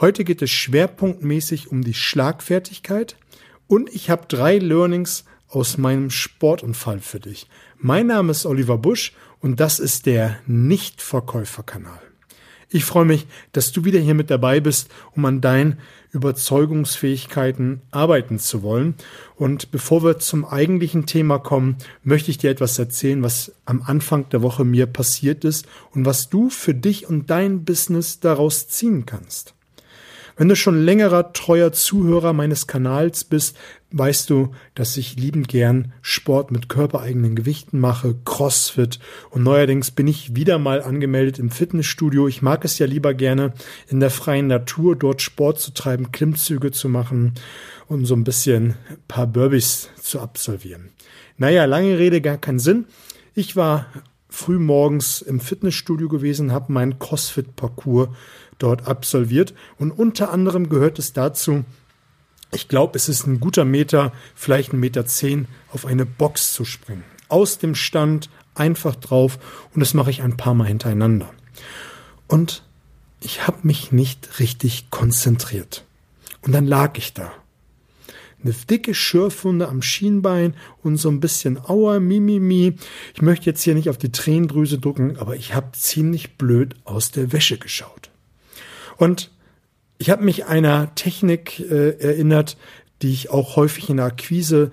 Heute geht es schwerpunktmäßig um die Schlagfertigkeit und ich habe drei Learnings aus meinem Sportunfall für dich. Mein Name ist Oliver Busch und das ist der Nichtverkäuferkanal. Ich freue mich, dass du wieder hier mit dabei bist, um an deinen Überzeugungsfähigkeiten arbeiten zu wollen. Und bevor wir zum eigentlichen Thema kommen, möchte ich dir etwas erzählen, was am Anfang der Woche mir passiert ist und was du für dich und dein Business daraus ziehen kannst. Wenn du schon längerer treuer Zuhörer meines Kanals bist, weißt du, dass ich liebend gern Sport mit körpereigenen Gewichten mache, Crossfit und neuerdings bin ich wieder mal angemeldet im Fitnessstudio. Ich mag es ja lieber gerne in der freien Natur dort Sport zu treiben, Klimmzüge zu machen und so ein bisschen ein paar Burbys zu absolvieren. Naja, lange Rede, gar keinen Sinn. Ich war früh morgens im Fitnessstudio gewesen, habe meinen CrossFit-Parcours dort absolviert. Und unter anderem gehört es dazu, ich glaube, es ist ein guter Meter, vielleicht ein Meter zehn, auf eine Box zu springen. Aus dem Stand einfach drauf und das mache ich ein paar Mal hintereinander. Und ich habe mich nicht richtig konzentriert. Und dann lag ich da. Eine dicke Schürfwunde am Schienbein und so ein bisschen Aua, Mimimi. Ich möchte jetzt hier nicht auf die Tränendrüse drücken, aber ich habe ziemlich blöd aus der Wäsche geschaut. Und ich habe mich einer Technik äh, erinnert, die ich auch häufig in der Akquise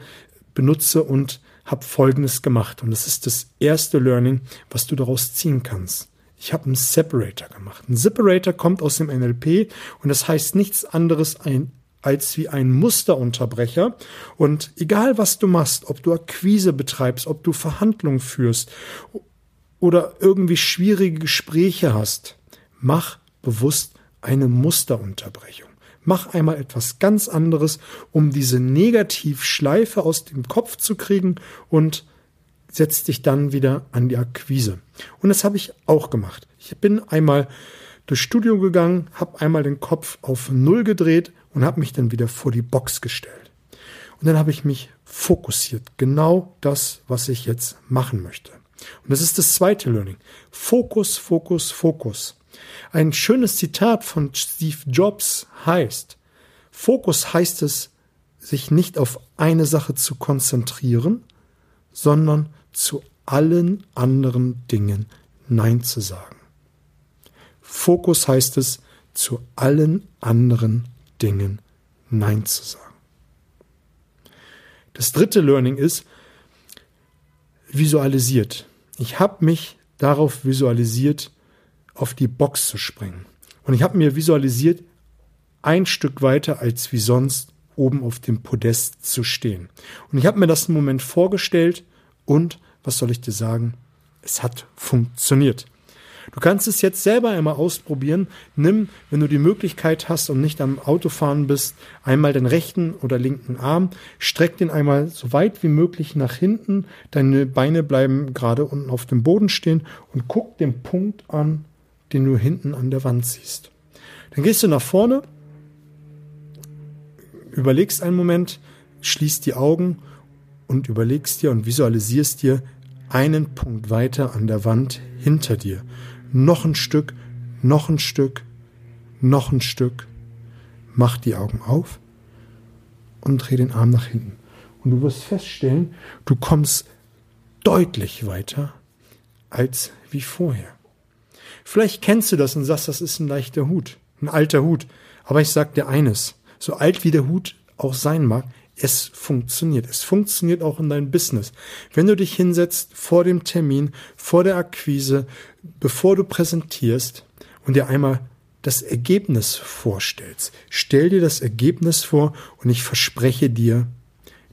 benutze und habe Folgendes gemacht. Und das ist das erste Learning, was du daraus ziehen kannst. Ich habe einen Separator gemacht. Ein Separator kommt aus dem NLP und das heißt nichts anderes ein, als wie ein Musterunterbrecher. Und egal was du machst, ob du Akquise betreibst, ob du Verhandlungen führst oder irgendwie schwierige Gespräche hast, mach bewusst eine Musterunterbrechung. Mach einmal etwas ganz anderes, um diese Negativschleife aus dem Kopf zu kriegen und setz dich dann wieder an die Akquise. Und das habe ich auch gemacht. Ich bin einmal durchs Studio gegangen, habe einmal den Kopf auf Null gedreht und habe mich dann wieder vor die Box gestellt. Und dann habe ich mich fokussiert. Genau das, was ich jetzt machen möchte. Und das ist das zweite Learning. Fokus, Fokus, Fokus. Ein schönes Zitat von Steve Jobs heißt, Fokus heißt es, sich nicht auf eine Sache zu konzentrieren, sondern zu allen anderen Dingen Nein zu sagen. Fokus heißt es, zu allen anderen Dingen Nein zu sagen. Das dritte Learning ist, visualisiert. Ich habe mich darauf visualisiert, auf die Box zu springen. Und ich habe mir visualisiert, ein Stück weiter als wie sonst oben auf dem Podest zu stehen. Und ich habe mir das im Moment vorgestellt und, was soll ich dir sagen, es hat funktioniert. Du kannst es jetzt selber einmal ausprobieren. Nimm, wenn du die Möglichkeit hast und nicht am Autofahren bist, einmal den rechten oder linken Arm, streck den einmal so weit wie möglich nach hinten. Deine Beine bleiben gerade unten auf dem Boden stehen und guck den Punkt an, den du hinten an der Wand siehst. Dann gehst du nach vorne, überlegst einen Moment, schließt die Augen und überlegst dir und visualisierst dir einen Punkt weiter an der Wand hinter dir. Noch ein Stück, noch ein Stück, noch ein Stück. Mach die Augen auf und dreh den Arm nach hinten. Und du wirst feststellen, du kommst deutlich weiter als wie vorher. Vielleicht kennst du das und sagst, das ist ein leichter Hut, ein alter Hut. Aber ich sag dir eines, so alt wie der Hut auch sein mag, es funktioniert. Es funktioniert auch in deinem Business. Wenn du dich hinsetzt vor dem Termin, vor der Akquise, bevor du präsentierst und dir einmal das Ergebnis vorstellst. Stell dir das Ergebnis vor und ich verspreche dir,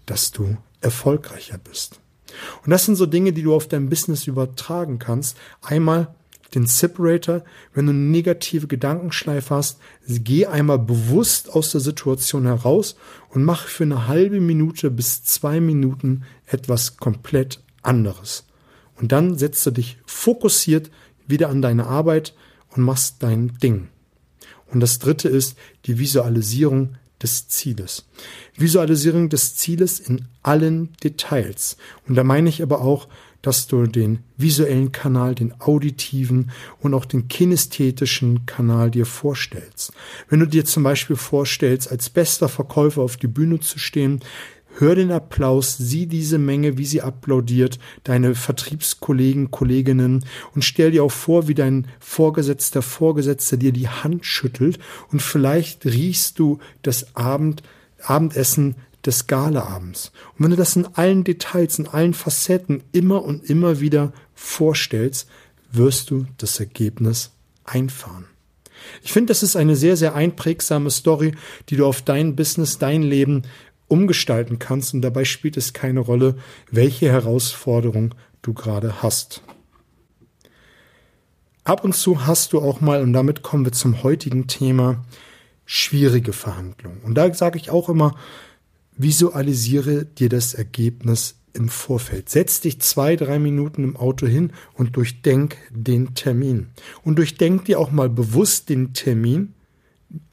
dass du erfolgreicher bist. Und das sind so Dinge, die du auf dein Business übertragen kannst. Einmal den Separator, wenn du negative Gedankenschleife hast, geh einmal bewusst aus der Situation heraus und mach für eine halbe Minute bis zwei Minuten etwas komplett anderes. Und dann setzt du dich fokussiert wieder an deine Arbeit und machst dein Ding. Und das dritte ist die Visualisierung des Zieles. Visualisierung des Zieles in allen Details. Und da meine ich aber auch dass du den visuellen Kanal, den auditiven und auch den kinästhetischen Kanal dir vorstellst. Wenn du dir zum Beispiel vorstellst, als bester Verkäufer auf die Bühne zu stehen, Hör den Applaus, sieh diese Menge, wie sie applaudiert, deine Vertriebskollegen, Kolleginnen und stell dir auch vor, wie dein Vorgesetzter, Vorgesetzter dir die Hand schüttelt und vielleicht riechst du das Abend, Abendessen des Galaabends. Und wenn du das in allen Details, in allen Facetten immer und immer wieder vorstellst, wirst du das Ergebnis einfahren. Ich finde, das ist eine sehr, sehr einprägsame Story, die du auf dein Business, dein Leben umgestalten kannst und dabei spielt es keine Rolle, welche Herausforderung du gerade hast. Ab und zu hast du auch mal, und damit kommen wir zum heutigen Thema, schwierige Verhandlungen. Und da sage ich auch immer, visualisiere dir das Ergebnis im Vorfeld. Setz dich zwei, drei Minuten im Auto hin und durchdenk den Termin. Und durchdenk dir auch mal bewusst den Termin,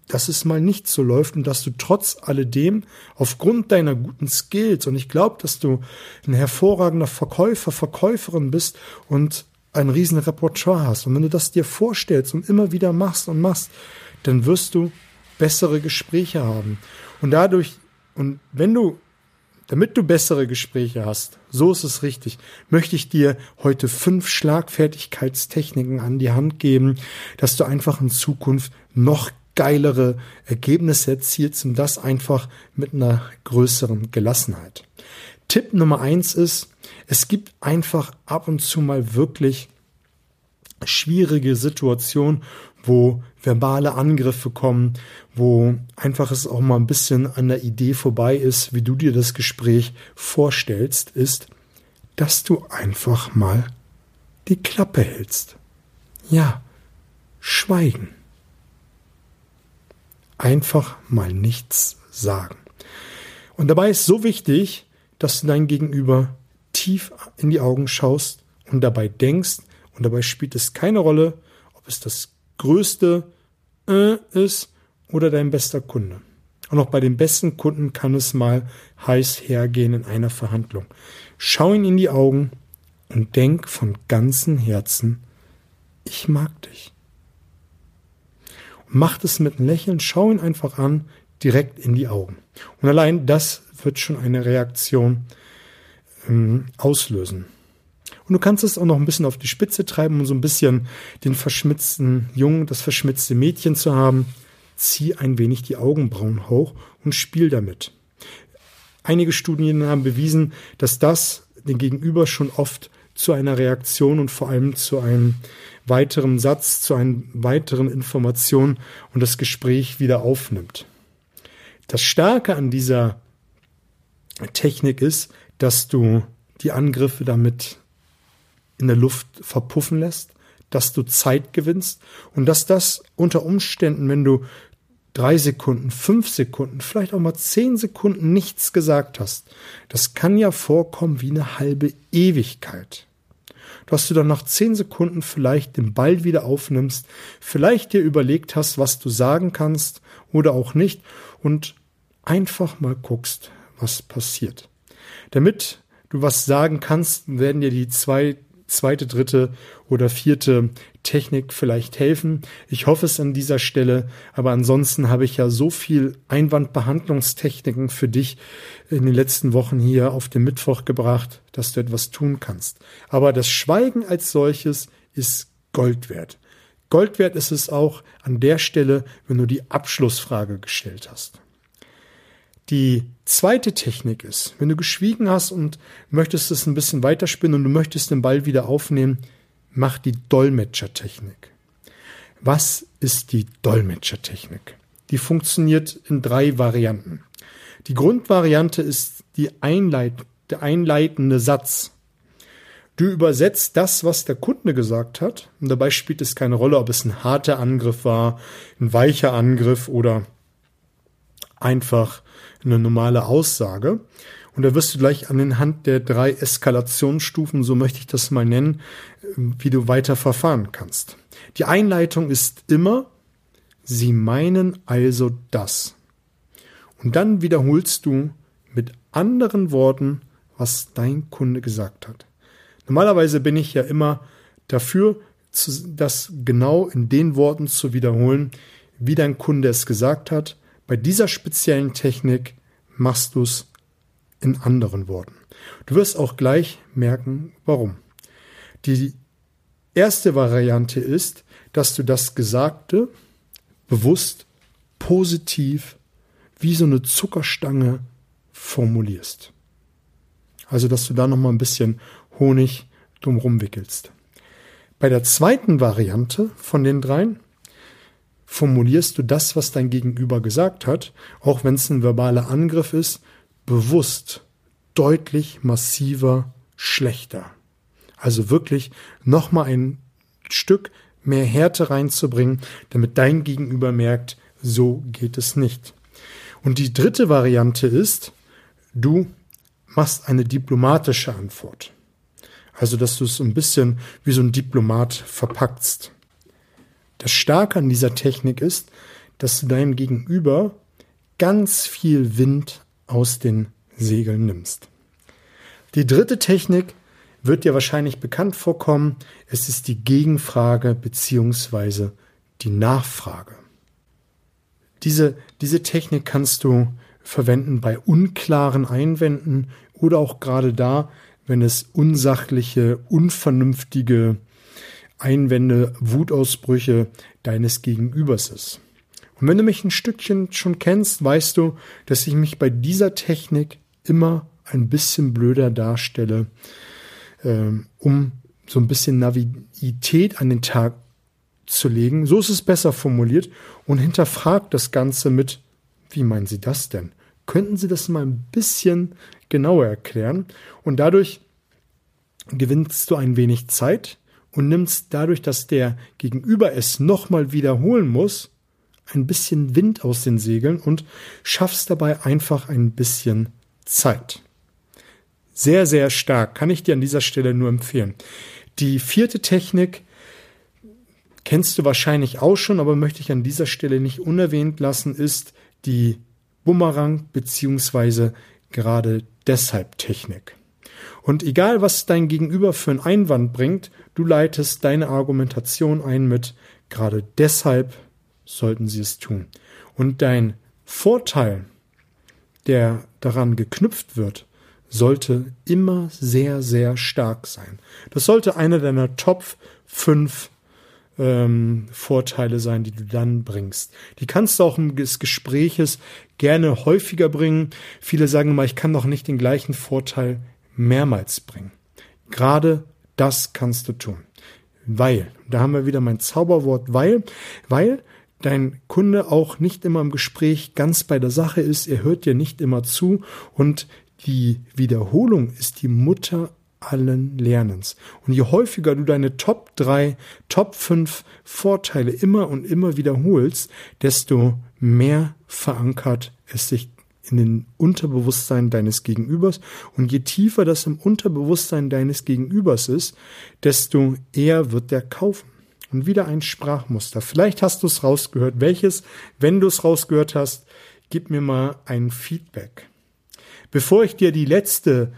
dass es mal nicht so läuft und dass du trotz alledem aufgrund deiner guten Skills und ich glaube, dass du ein hervorragender Verkäufer, Verkäuferin bist und ein riesen Repertoire hast. Und wenn du das dir vorstellst und immer wieder machst und machst, dann wirst du bessere Gespräche haben. Und dadurch, und wenn du, damit du bessere Gespräche hast, so ist es richtig, möchte ich dir heute fünf Schlagfertigkeitstechniken an die Hand geben, dass du einfach in Zukunft noch geilere Ergebnisse erzielst und das einfach mit einer größeren Gelassenheit. Tipp Nummer eins ist, es gibt einfach ab und zu mal wirklich schwierige Situationen, wo verbale Angriffe kommen, wo einfach es auch mal ein bisschen an der Idee vorbei ist, wie du dir das Gespräch vorstellst, ist, dass du einfach mal die Klappe hältst. Ja, schweigen einfach mal nichts sagen. Und dabei ist so wichtig, dass du dein Gegenüber tief in die Augen schaust und dabei denkst, und dabei spielt es keine Rolle, ob es das größte äh ist oder dein bester Kunde. Und auch bei den besten Kunden kann es mal heiß hergehen in einer Verhandlung. Schau ihn in die Augen und denk von ganzem Herzen, ich mag dich. Macht es mit einem Lächeln, schau ihn einfach an, direkt in die Augen. Und allein das wird schon eine Reaktion ähm, auslösen. Und du kannst es auch noch ein bisschen auf die Spitze treiben, um so ein bisschen den verschmitzten Jungen, das verschmitzte Mädchen zu haben. Zieh ein wenig die Augenbrauen hoch und spiel damit. Einige Studien haben bewiesen, dass das den Gegenüber schon oft zu einer Reaktion und vor allem zu einem weiteren Satz, zu einer weiteren Information und das Gespräch wieder aufnimmt. Das Starke an dieser Technik ist, dass du die Angriffe damit in der Luft verpuffen lässt, dass du Zeit gewinnst und dass das unter Umständen, wenn du drei Sekunden, fünf Sekunden, vielleicht auch mal zehn Sekunden nichts gesagt hast, das kann ja vorkommen wie eine halbe Ewigkeit dass du dann nach zehn Sekunden vielleicht den Ball wieder aufnimmst, vielleicht dir überlegt hast, was du sagen kannst oder auch nicht und einfach mal guckst, was passiert. Damit du was sagen kannst, werden dir die zwei zweite, dritte oder vierte Technik vielleicht helfen. Ich hoffe es an dieser Stelle, aber ansonsten habe ich ja so viel Einwandbehandlungstechniken für dich in den letzten Wochen hier auf den Mittwoch gebracht, dass du etwas tun kannst. Aber das Schweigen als solches ist Gold wert. Gold wert ist es auch an der Stelle, wenn du die Abschlussfrage gestellt hast. Die zweite Technik ist, wenn du geschwiegen hast und möchtest es ein bisschen weiterspinnen und du möchtest den Ball wieder aufnehmen, mach die Dolmetschertechnik. Was ist die Dolmetschertechnik? Die funktioniert in drei Varianten. Die Grundvariante ist die Einleit der einleitende Satz. Du übersetzt das, was der Kunde gesagt hat, und dabei spielt es keine Rolle, ob es ein harter Angriff war, ein weicher Angriff oder einfach eine normale Aussage. Und da wirst du gleich an den Hand der drei Eskalationsstufen, so möchte ich das mal nennen, wie du weiter verfahren kannst. Die Einleitung ist immer, sie meinen also das. Und dann wiederholst du mit anderen Worten, was dein Kunde gesagt hat. Normalerweise bin ich ja immer dafür, das genau in den Worten zu wiederholen, wie dein Kunde es gesagt hat. Bei dieser speziellen Technik machst du es in anderen Worten. Du wirst auch gleich merken, warum. Die erste Variante ist, dass du das Gesagte bewusst, positiv, wie so eine Zuckerstange formulierst. Also, dass du da nochmal ein bisschen Honig drumherum wickelst. Bei der zweiten Variante von den dreien formulierst du das, was dein Gegenüber gesagt hat, auch wenn es ein verbaler Angriff ist, bewusst, deutlich massiver, schlechter. Also wirklich nochmal ein Stück mehr Härte reinzubringen, damit dein Gegenüber merkt, so geht es nicht. Und die dritte Variante ist, du machst eine diplomatische Antwort. Also, dass du es ein bisschen wie so ein Diplomat verpackst. Das Starke an dieser Technik ist, dass du deinem Gegenüber ganz viel Wind aus den Segeln nimmst. Die dritte Technik wird dir wahrscheinlich bekannt vorkommen. Es ist die Gegenfrage beziehungsweise die Nachfrage. Diese, diese Technik kannst du verwenden bei unklaren Einwänden oder auch gerade da, wenn es unsachliche, unvernünftige Einwände, Wutausbrüche deines Gegenübers ist. Und wenn du mich ein Stückchen schon kennst, weißt du, dass ich mich bei dieser Technik immer ein bisschen blöder darstelle, ähm, um so ein bisschen Navität an den Tag zu legen. So ist es besser formuliert und hinterfragt das Ganze mit, wie meinen Sie das denn? Könnten Sie das mal ein bisschen genauer erklären? Und dadurch gewinnst du ein wenig Zeit und nimmst dadurch, dass der Gegenüber es nochmal wiederholen muss, ein bisschen Wind aus den Segeln und schaffst dabei einfach ein bisschen Zeit. Sehr, sehr stark. Kann ich dir an dieser Stelle nur empfehlen. Die vierte Technik kennst du wahrscheinlich auch schon, aber möchte ich an dieser Stelle nicht unerwähnt lassen, ist die Bumerang beziehungsweise gerade deshalb Technik. Und egal, was dein Gegenüber für einen Einwand bringt, du leitest deine Argumentation ein mit gerade deshalb sollten sie es tun. Und dein Vorteil, der daran geknüpft wird, sollte immer sehr, sehr stark sein. Das sollte einer deiner Top 5 ähm, Vorteile sein, die du dann bringst. Die kannst du auch im Gespräches gerne häufiger bringen. Viele sagen immer, ich kann doch nicht den gleichen Vorteil mehrmals bringen. Gerade das kannst du tun. Weil, da haben wir wieder mein Zauberwort, weil, weil dein Kunde auch nicht immer im Gespräch ganz bei der Sache ist, er hört dir nicht immer zu und die Wiederholung ist die Mutter allen Lernens. Und je häufiger du deine Top 3, Top 5 Vorteile immer und immer wiederholst, desto mehr verankert es sich in den Unterbewusstsein deines Gegenübers. Und je tiefer das im Unterbewusstsein deines Gegenübers ist, desto eher wird der kaufen. Und wieder ein Sprachmuster. Vielleicht hast du es rausgehört. Welches? Wenn du es rausgehört hast, gib mir mal ein Feedback. Bevor ich dir die letzte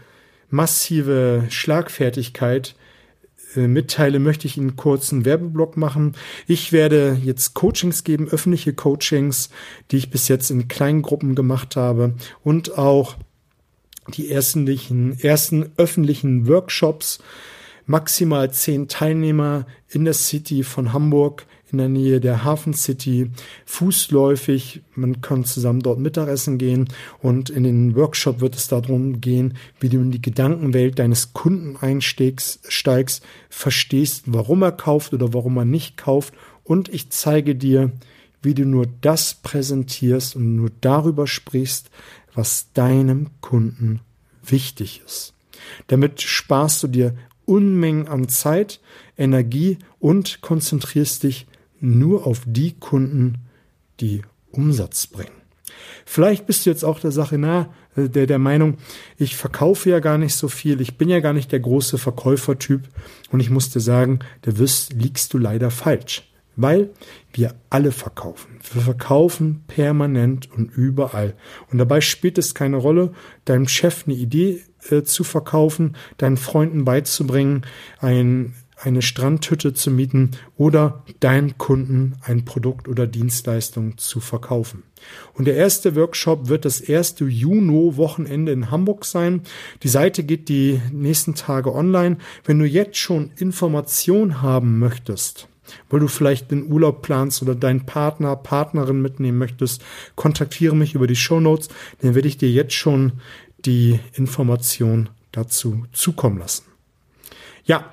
massive Schlagfertigkeit äh, mitteile, möchte ich Ihnen kurz einen Werbeblock machen. Ich werde jetzt Coachings geben, öffentliche Coachings, die ich bis jetzt in kleinen Gruppen gemacht habe und auch die ersten, ersten öffentlichen Workshops maximal zehn Teilnehmer in der City von Hamburg in der Nähe der Hafen City, fußläufig. Man kann zusammen dort Mittagessen gehen und in den Workshop wird es darum gehen, wie du in die Gedankenwelt deines Kunden einsteigst, steigst, verstehst, warum er kauft oder warum er nicht kauft und ich zeige dir, wie du nur das präsentierst und nur darüber sprichst, was deinem Kunden wichtig ist. Damit sparst du dir Unmengen an Zeit, Energie und konzentrierst dich nur auf die Kunden, die Umsatz bringen. Vielleicht bist du jetzt auch der Sache nah, äh, der, der Meinung, ich verkaufe ja gar nicht so viel, ich bin ja gar nicht der große Verkäufertyp und ich muss dir sagen, da wirst, liegst du leider falsch. weil wir alle verkaufen. Wir verkaufen permanent und überall. Und dabei spielt es keine Rolle, deinem Chef eine Idee äh, zu verkaufen, deinen Freunden beizubringen, ein, eine Strandhütte zu mieten oder deinen Kunden ein Produkt oder Dienstleistung zu verkaufen. Und der erste Workshop wird das erste Juno-Wochenende in Hamburg sein. Die Seite geht die nächsten Tage online. Wenn du jetzt schon Information haben möchtest, weil du vielleicht den Urlaub planst oder deinen Partner, Partnerin mitnehmen möchtest, kontaktiere mich über die Show Notes, dann werde ich dir jetzt schon die Information dazu zukommen lassen. Ja,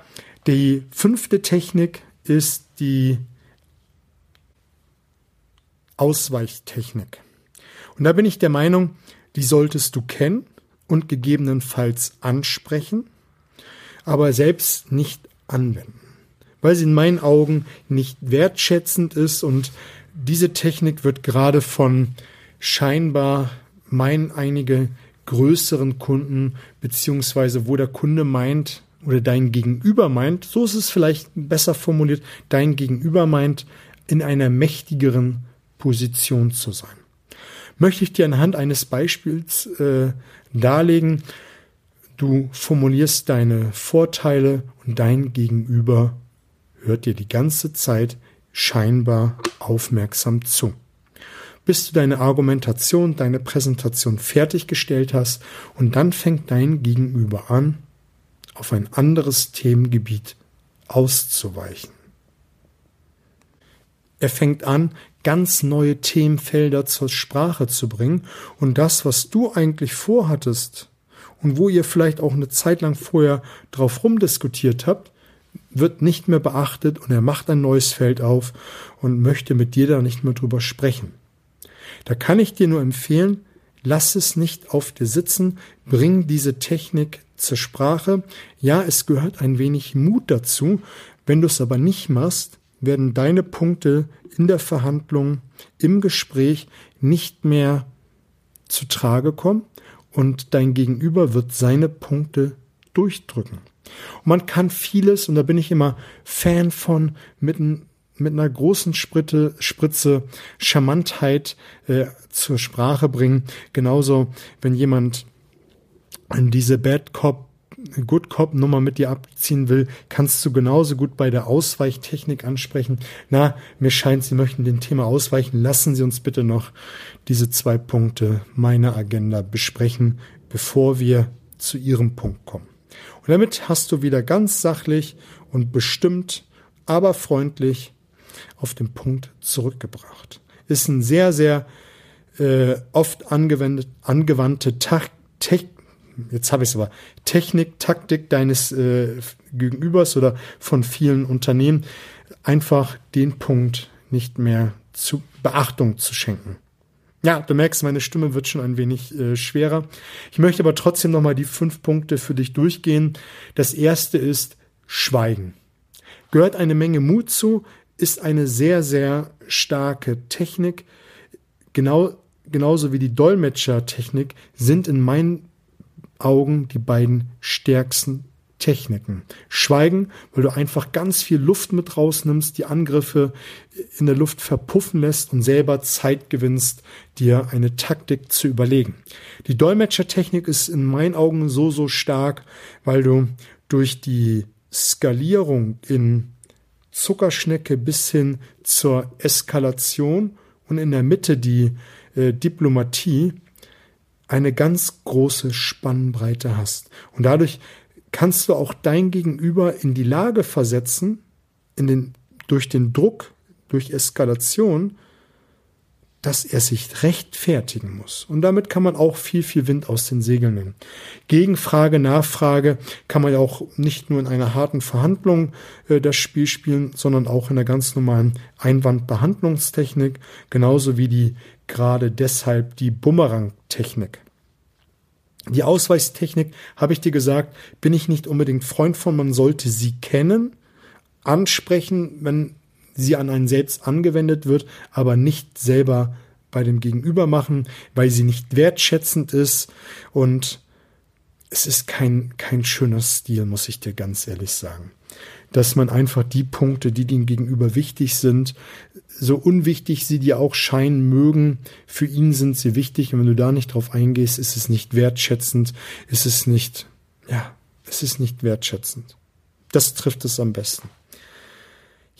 die fünfte Technik ist die Ausweichtechnik. Und da bin ich der Meinung, die solltest du kennen und gegebenenfalls ansprechen, aber selbst nicht anwenden weil sie in meinen Augen nicht wertschätzend ist und diese Technik wird gerade von scheinbar meinen einige größeren Kunden, beziehungsweise wo der Kunde meint oder dein Gegenüber meint, so ist es vielleicht besser formuliert, dein Gegenüber meint, in einer mächtigeren Position zu sein. Möchte ich dir anhand eines Beispiels äh, darlegen, du formulierst deine Vorteile und dein Gegenüber hört dir die ganze Zeit scheinbar aufmerksam zu. Bis du deine Argumentation, deine Präsentation fertiggestellt hast und dann fängt dein Gegenüber an, auf ein anderes Themengebiet auszuweichen. Er fängt an, ganz neue Themenfelder zur Sprache zu bringen und das, was du eigentlich vorhattest und wo ihr vielleicht auch eine Zeit lang vorher drauf rumdiskutiert habt, wird nicht mehr beachtet und er macht ein neues Feld auf und möchte mit dir da nicht mehr drüber sprechen. Da kann ich dir nur empfehlen, lass es nicht auf dir sitzen, bring diese Technik zur Sprache. Ja, es gehört ein wenig Mut dazu. Wenn du es aber nicht machst, werden deine Punkte in der Verhandlung, im Gespräch nicht mehr zu Trage kommen und dein Gegenüber wird seine Punkte durchdrücken. Und man kann vieles, und da bin ich immer Fan von, mit, mit einer großen Spritte, Spritze Charmantheit äh, zur Sprache bringen. Genauso, wenn jemand diese Bad Cop Good Cop Nummer mit dir abziehen will, kannst du genauso gut bei der Ausweichtechnik ansprechen. Na, mir scheint, Sie möchten dem Thema ausweichen. Lassen Sie uns bitte noch diese zwei Punkte meiner Agenda besprechen, bevor wir zu Ihrem Punkt kommen. Und damit hast du wieder ganz sachlich und bestimmt, aber freundlich auf den Punkt zurückgebracht. Ist ein sehr, sehr äh, oft angewendet, angewandte Taktik, jetzt habe ich es aber, Technik, Taktik deines äh, Gegenübers oder von vielen Unternehmen, einfach den Punkt nicht mehr zu Beachtung zu schenken. Ja, du merkst, meine Stimme wird schon ein wenig äh, schwerer. Ich möchte aber trotzdem nochmal die fünf Punkte für dich durchgehen. Das erste ist Schweigen. Gehört eine Menge Mut zu, ist eine sehr, sehr starke Technik. Genau, genauso wie die Dolmetschertechnik sind in meinen Augen die beiden stärksten Techniken. Schweigen, weil du einfach ganz viel Luft mit rausnimmst, die Angriffe in der Luft verpuffen lässt und selber Zeit gewinnst, dir eine Taktik zu überlegen. Die Dolmetschertechnik ist in meinen Augen so, so stark, weil du durch die Skalierung in Zuckerschnecke bis hin zur Eskalation und in der Mitte die äh, Diplomatie eine ganz große Spannbreite hast. Und dadurch kannst du auch dein Gegenüber in die Lage versetzen, in den, durch den Druck, durch Eskalation, dass er sich rechtfertigen muss. Und damit kann man auch viel, viel Wind aus den Segeln nehmen. Gegenfrage, Nachfrage kann man ja auch nicht nur in einer harten Verhandlung äh, das Spiel spielen, sondern auch in einer ganz normalen Einwandbehandlungstechnik, genauso wie die gerade deshalb die Bumerang-Technik. Die Ausweistechnik, habe ich dir gesagt, bin ich nicht unbedingt Freund von. Man sollte sie kennen, ansprechen, wenn sie an einen selbst angewendet wird, aber nicht selber bei dem Gegenüber machen, weil sie nicht wertschätzend ist und es ist kein, kein schöner Stil, muss ich dir ganz ehrlich sagen. dass man einfach die Punkte, die dem Gegenüber wichtig sind, so unwichtig sie dir auch scheinen mögen, für ihn sind sie wichtig. Und wenn du da nicht drauf eingehst, ist es nicht wertschätzend, ist es nicht, ja, es ist nicht wertschätzend. Das trifft es am besten.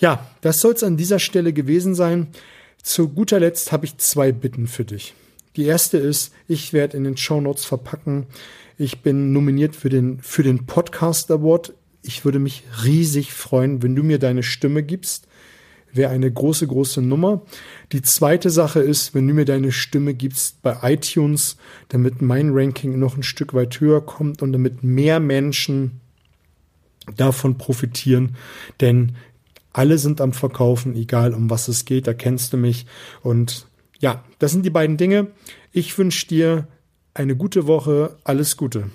Ja, das soll es an dieser Stelle gewesen sein. Zu guter Letzt habe ich zwei Bitten für dich. Die erste ist, ich werde in den Show Notes verpacken. Ich bin nominiert für den, für den Podcast Award. Ich würde mich riesig freuen, wenn du mir deine Stimme gibst. Wäre eine große, große Nummer. Die zweite Sache ist, wenn du mir deine Stimme gibst bei iTunes, damit mein Ranking noch ein Stück weit höher kommt und damit mehr Menschen davon profitieren. Denn alle sind am Verkaufen, egal um was es geht, da kennst du mich. Und ja, das sind die beiden Dinge. Ich wünsche dir eine gute Woche, alles Gute.